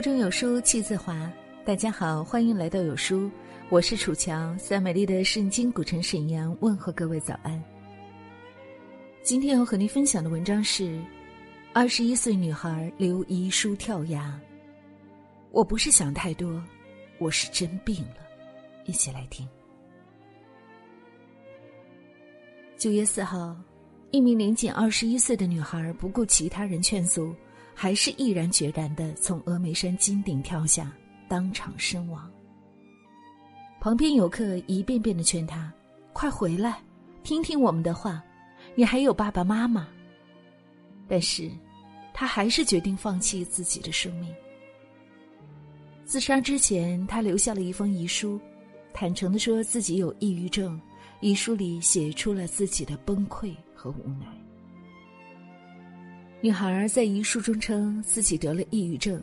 腹中有书气自华。大家好，欢迎来到有书，我是楚乔，在美丽的圣经古城沈阳问候各位早安。今天要和您分享的文章是：二十一岁女孩留遗书跳崖。我不是想太多，我是真病了。一起来听。九月四号，一名年仅二十一岁的女孩不顾其他人劝阻。还是毅然决然的从峨眉山金顶跳下，当场身亡。旁边游客一遍遍的劝他：“快回来，听听我们的话，你还有爸爸妈妈。”但是，他还是决定放弃自己的生命。自杀之前，他留下了一封遗书，坦诚的说自己有抑郁症，遗书里写出了自己的崩溃和无奈。女孩在遗书中称自己得了抑郁症，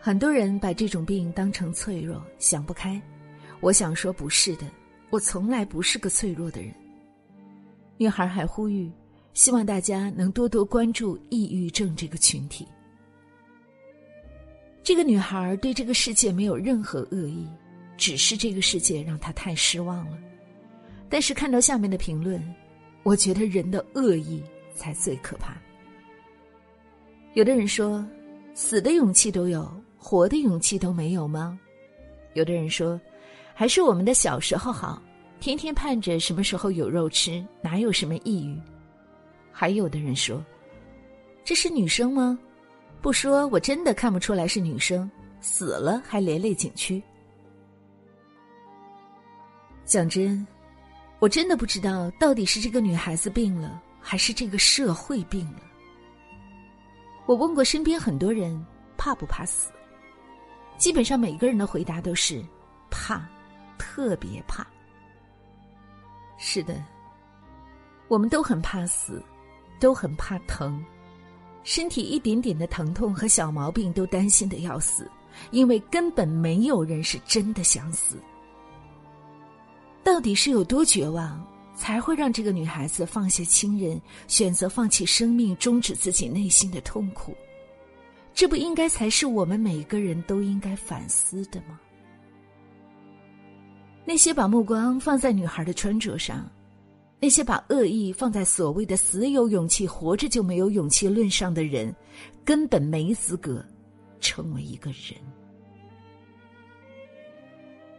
很多人把这种病当成脆弱、想不开。我想说不是的，我从来不是个脆弱的人。女孩还呼吁，希望大家能多多关注抑郁症这个群体。这个女孩对这个世界没有任何恶意，只是这个世界让她太失望了。但是看到下面的评论，我觉得人的恶意才最可怕。有的人说，死的勇气都有，活的勇气都没有吗？有的人说，还是我们的小时候好，天天盼着什么时候有肉吃，哪有什么抑郁？还有的人说，这是女生吗？不说我真的看不出来是女生，死了还连累景区。讲真，我真的不知道到底是这个女孩子病了，还是这个社会病了。我问过身边很多人怕不怕死，基本上每个人的回答都是怕，特别怕。是的，我们都很怕死，都很怕疼，身体一点点的疼痛和小毛病都担心的要死，因为根本没有人是真的想死。到底是有多绝望？才会让这个女孩子放下亲人，选择放弃生命，终止自己内心的痛苦。这不应该才是我们每个人都应该反思的吗？那些把目光放在女孩的穿着上，那些把恶意放在所谓的“死有勇气，活着就没有勇气”论上的人，根本没资格成为一个人。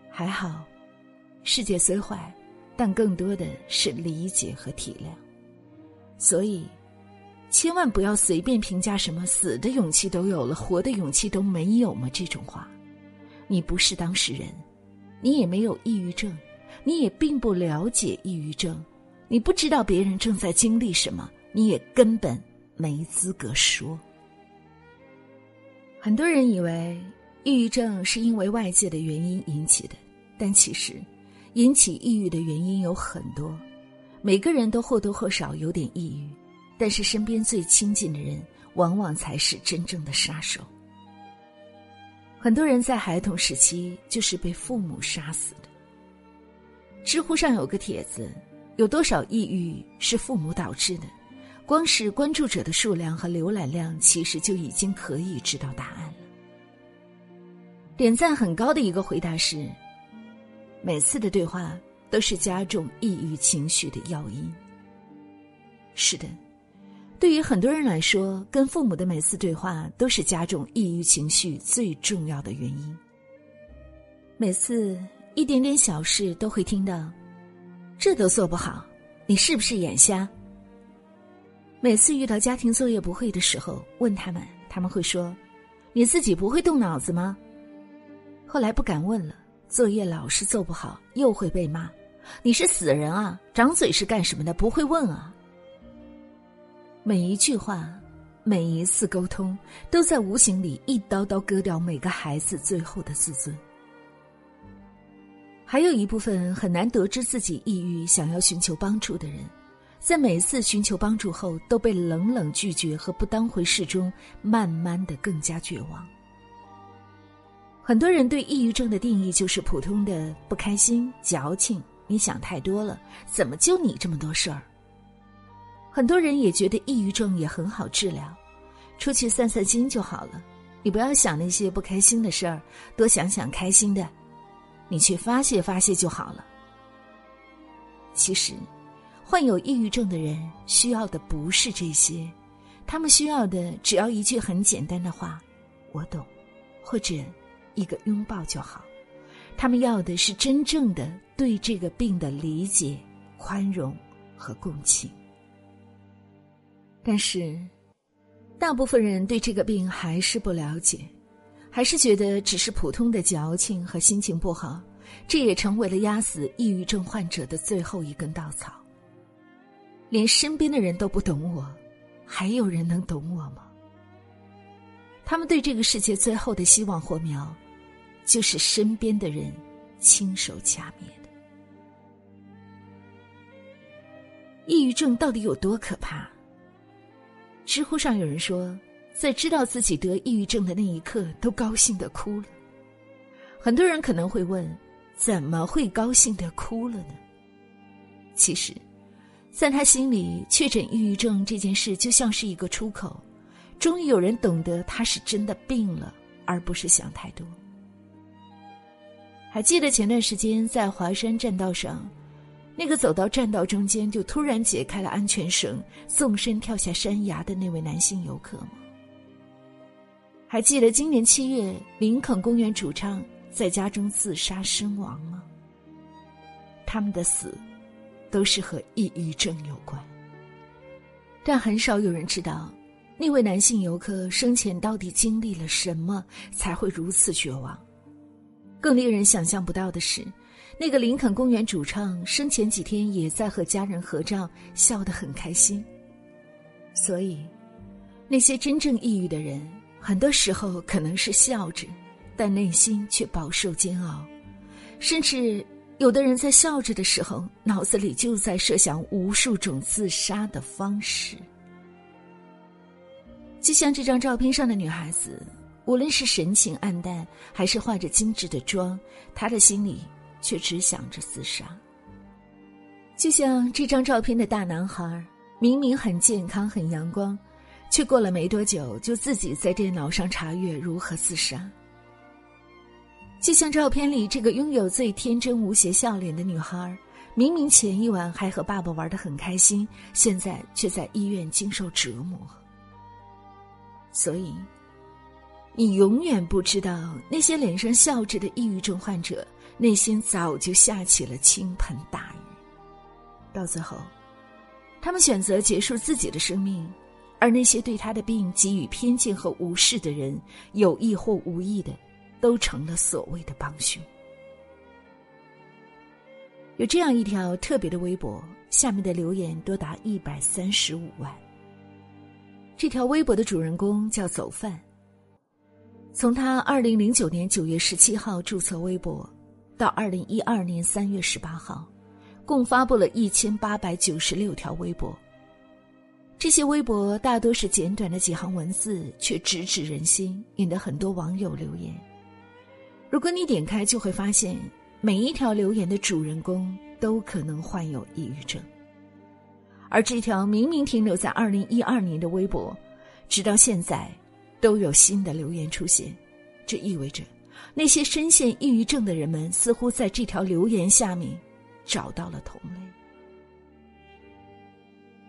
还好，世界虽坏。但更多的是理解和体谅，所以，千万不要随便评价什么“死的勇气都有了，活的勇气都没有吗”这种话。你不是当事人，你也没有抑郁症，你也并不了解抑郁症，你不知道别人正在经历什么，你也根本没资格说。很多人以为抑郁症是因为外界的原因引起的，但其实。引起抑郁的原因有很多，每个人都或多或少有点抑郁，但是身边最亲近的人往往才是真正的杀手。很多人在孩童时期就是被父母杀死的。知乎上有个帖子，有多少抑郁是父母导致的？光是关注者的数量和浏览量，其实就已经可以知道答案了。点赞很高的一个回答是。每次的对话都是加重抑郁情绪的要因。是的，对于很多人来说，跟父母的每次对话都是加重抑郁情绪最重要的原因。每次一点点小事都会听到，这都做不好，你是不是眼瞎？每次遇到家庭作业不会的时候，问他们，他们会说：“你自己不会动脑子吗？”后来不敢问了。作业老是做不好，又会被骂。你是死人啊！长嘴是干什么的？不会问啊！每一句话，每一次沟通，都在无形里一刀刀割掉每个孩子最后的自尊。还有一部分很难得知自己抑郁、想要寻求帮助的人，在每次寻求帮助后都被冷冷拒绝和不当回事中，慢慢的更加绝望。很多人对抑郁症的定义就是普通的不开心、矫情。你想太多了，怎么就你这么多事儿？很多人也觉得抑郁症也很好治疗，出去散散心就好了。你不要想那些不开心的事儿，多想想开心的，你去发泄发泄就好了。其实，患有抑郁症的人需要的不是这些，他们需要的只要一句很简单的话：“我懂”，或者一个拥抱就好。他们要的是真正的对这个病的理解、宽容和共情。但是。大部分人对这个病还是不了解，还是觉得只是普通的矫情和心情不好，这也成为了压死抑郁症患者的最后一根稻草。连身边的人都不懂我，还有人能懂我吗？他们对这个世界最后的希望火苗，就是身边的人亲手掐灭的。抑郁症到底有多可怕？知乎上有人说，在知道自己得抑郁症的那一刻，都高兴的哭了。很多人可能会问，怎么会高兴的哭了呢？其实，在他心里，确诊抑郁症这件事就像是一个出口，终于有人懂得他是真的病了，而不是想太多。还记得前段时间在华山栈道上。那个走到栈道中间就突然解开了安全绳，纵身跳下山崖的那位男性游客吗？还记得今年七月林肯公园主唱在家中自杀身亡吗？他们的死，都是和抑郁症有关。但很少有人知道，那位男性游客生前到底经历了什么，才会如此绝望。更令人想象不到的是。那个林肯公园主唱生前几天也在和家人合照，笑得很开心。所以，那些真正抑郁的人，很多时候可能是笑着，但内心却饱受煎熬。甚至有的人在笑着的时候，脑子里就在设想无数种自杀的方式。就像这张照片上的女孩子，无论是神情黯淡，还是化着精致的妆，他的心里。却只想着自杀。就像这张照片的大男孩，明明很健康、很阳光，却过了没多久就自己在电脑上查阅如何自杀。就像照片里这个拥有最天真无邪笑脸的女孩，明明前一晚还和爸爸玩得很开心，现在却在医院经受折磨。所以，你永远不知道那些脸上笑着的抑郁症患者。内心早就下起了倾盆大雨，到最后，他们选择结束自己的生命，而那些对他的病给予偏见和无视的人，有意或无意的，都成了所谓的帮凶。有这样一条特别的微博，下面的留言多达一百三十五万。这条微博的主人公叫走饭，从他二零零九年九月十七号注册微博。到二零一二年三月十八号，共发布了一千八百九十六条微博。这些微博大多是简短的几行文字，却直指人心，引得很多网友留言。如果你点开，就会发现每一条留言的主人公都可能患有抑郁症。而这条明明停留在二零一二年的微博，直到现在都有新的留言出现，这意味着。那些深陷抑郁症的人们，似乎在这条留言下面找到了同类。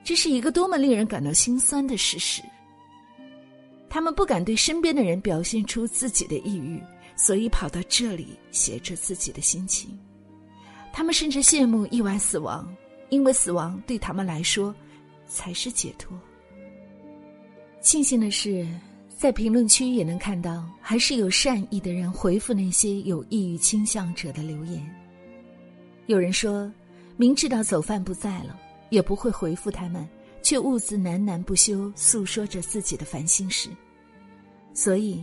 这是一个多么令人感到心酸的事实。他们不敢对身边的人表现出自己的抑郁，所以跑到这里写着自己的心情。他们甚至羡慕意外死亡，因为死亡对他们来说才是解脱。庆幸的是。在评论区也能看到，还是有善意的人回复那些有抑郁倾向者的留言。有人说，明知道走饭不在了，也不会回复他们，却兀自喃喃不休，诉说着自己的烦心事。所以，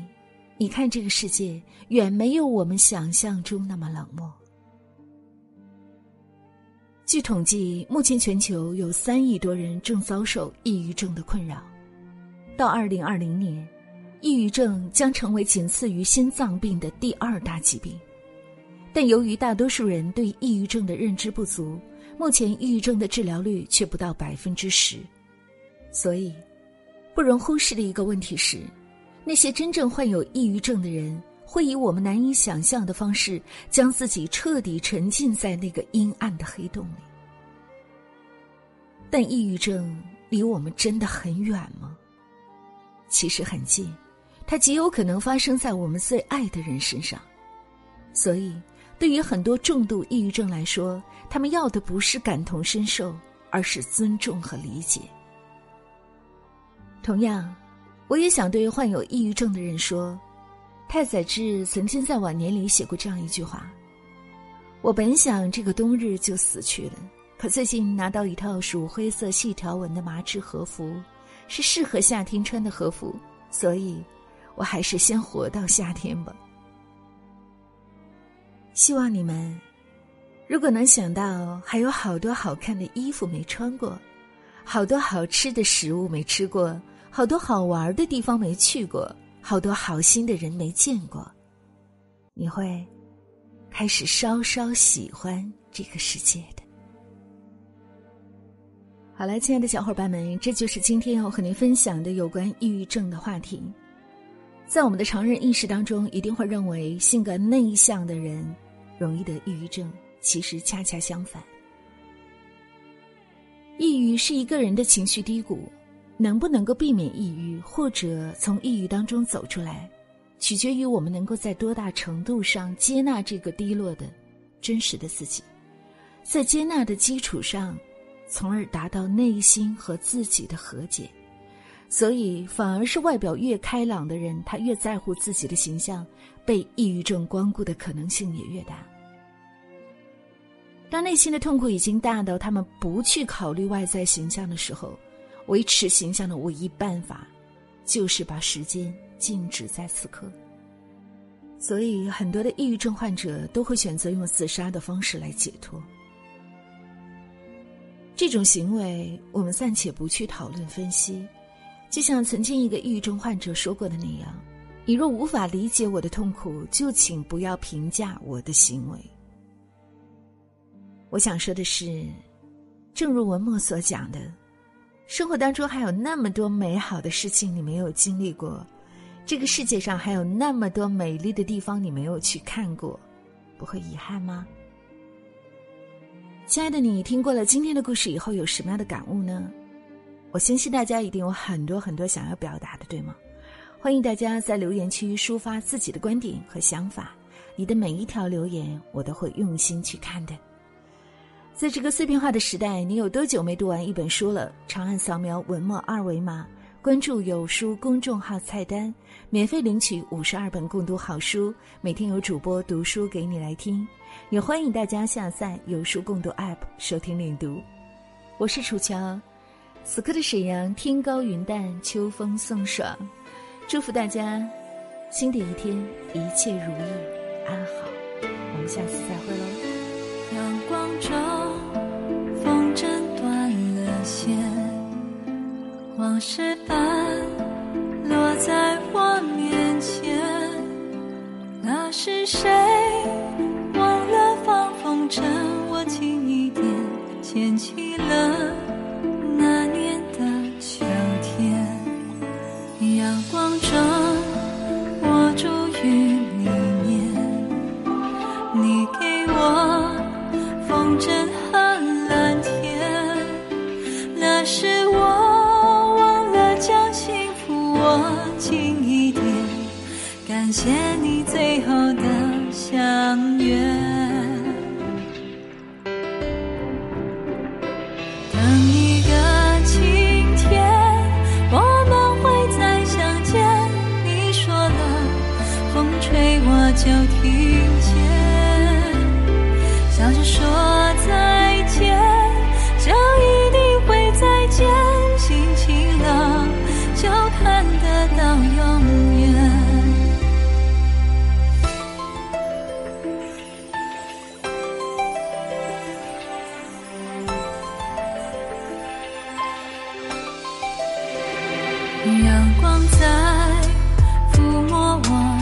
你看，这个世界远没有我们想象中那么冷漠。据统计，目前全球有三亿多人正遭受抑郁症的困扰，到二零二零年。抑郁症将成为仅次于心脏病的第二大疾病，但由于大多数人对抑郁症的认知不足，目前抑郁症的治疗率却不到百分之十。所以，不容忽视的一个问题是：那些真正患有抑郁症的人，会以我们难以想象的方式，将自己彻底沉浸在那个阴暗的黑洞里。但抑郁症离我们真的很远吗？其实很近，它极有可能发生在我们最爱的人身上。所以，对于很多重度抑郁症来说，他们要的不是感同身受，而是尊重和理解。同样，我也想对患有抑郁症的人说：太宰治曾经在晚年里写过这样一句话：“我本想这个冬日就死去了，可最近拿到一套属灰色细条纹的麻质和服。”是适合夏天穿的和服，所以，我还是先活到夏天吧。希望你们，如果能想到还有好多好看的衣服没穿过，好多好吃的食物没吃过，好多好玩的地方没去过，好多好心的人没见过，你会开始稍稍喜欢这个世界的。好了，亲爱的小伙伴们，这就是今天要和您分享的有关抑郁症的话题。在我们的常人意识当中，一定会认为性格内向的人容易得抑郁症，其实恰恰相反。抑郁是一个人的情绪低谷，能不能够避免抑郁，或者从抑郁当中走出来，取决于我们能够在多大程度上接纳这个低落的、真实的自己，在接纳的基础上。从而达到内心和自己的和解，所以反而是外表越开朗的人，他越在乎自己的形象，被抑郁症光顾的可能性也越大。当内心的痛苦已经大到他们不去考虑外在形象的时候，维持形象的唯一办法，就是把时间静止在此刻。所以，很多的抑郁症患者都会选择用自杀的方式来解脱。这种行为，我们暂且不去讨论分析。就像曾经一个抑郁症患者说过的那样：“你若无法理解我的痛苦，就请不要评价我的行为。”我想说的是，正如文末所讲的，生活当中还有那么多美好的事情你没有经历过，这个世界上还有那么多美丽的地方你没有去看过，不会遗憾吗？亲爱的，你听过了今天的故事以后有什么样的感悟呢？我相信大家一定有很多很多想要表达的，对吗？欢迎大家在留言区抒发自己的观点和想法，你的每一条留言我都会用心去看的。在这个碎片化的时代，你有多久没读完一本书了？长按扫描文末二维码，关注有书公众号菜单，免费领取五十二本共读好书，每天有主播读书给你来听。也欢迎大家下载有书共读 App 收听领读，我是楚乔。此刻的沈阳天高云淡，秋风送爽，祝福大家新的一天一切如意安好。我们下次再会喽。阳光中，风筝断了线，往事般落在我面前，那是谁？忘了放风筝就阳光在抚摸我。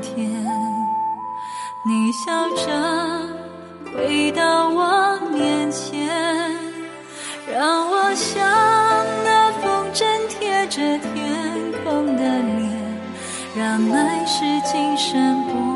天。你笑着回到我面前，让我像那风筝贴着天空的脸，让爱是今生不。